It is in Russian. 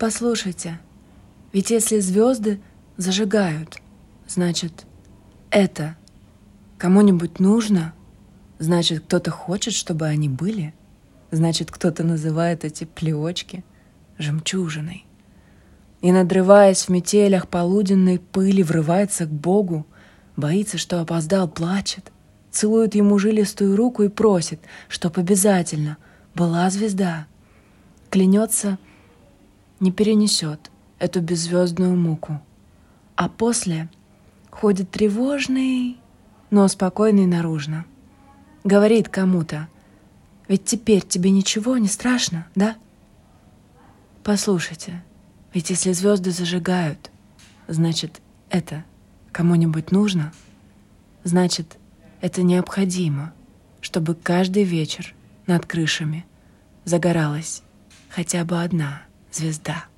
Послушайте, ведь если звезды зажигают, значит, это кому-нибудь нужно, значит, кто-то хочет, чтобы они были, значит, кто-то называет эти плевочки жемчужиной. И, надрываясь в метелях полуденной пыли, врывается к Богу, боится, что опоздал, плачет, целует ему жилистую руку и просит, чтоб обязательно была звезда. Клянется, не перенесет эту беззвездную муку. А после ходит тревожный, но спокойный наружно. Говорит кому-то, ведь теперь тебе ничего не страшно, да? Послушайте, ведь если звезды зажигают, значит, это кому-нибудь нужно? Значит, это необходимо, чтобы каждый вечер над крышами загоралась хотя бы одна звезда.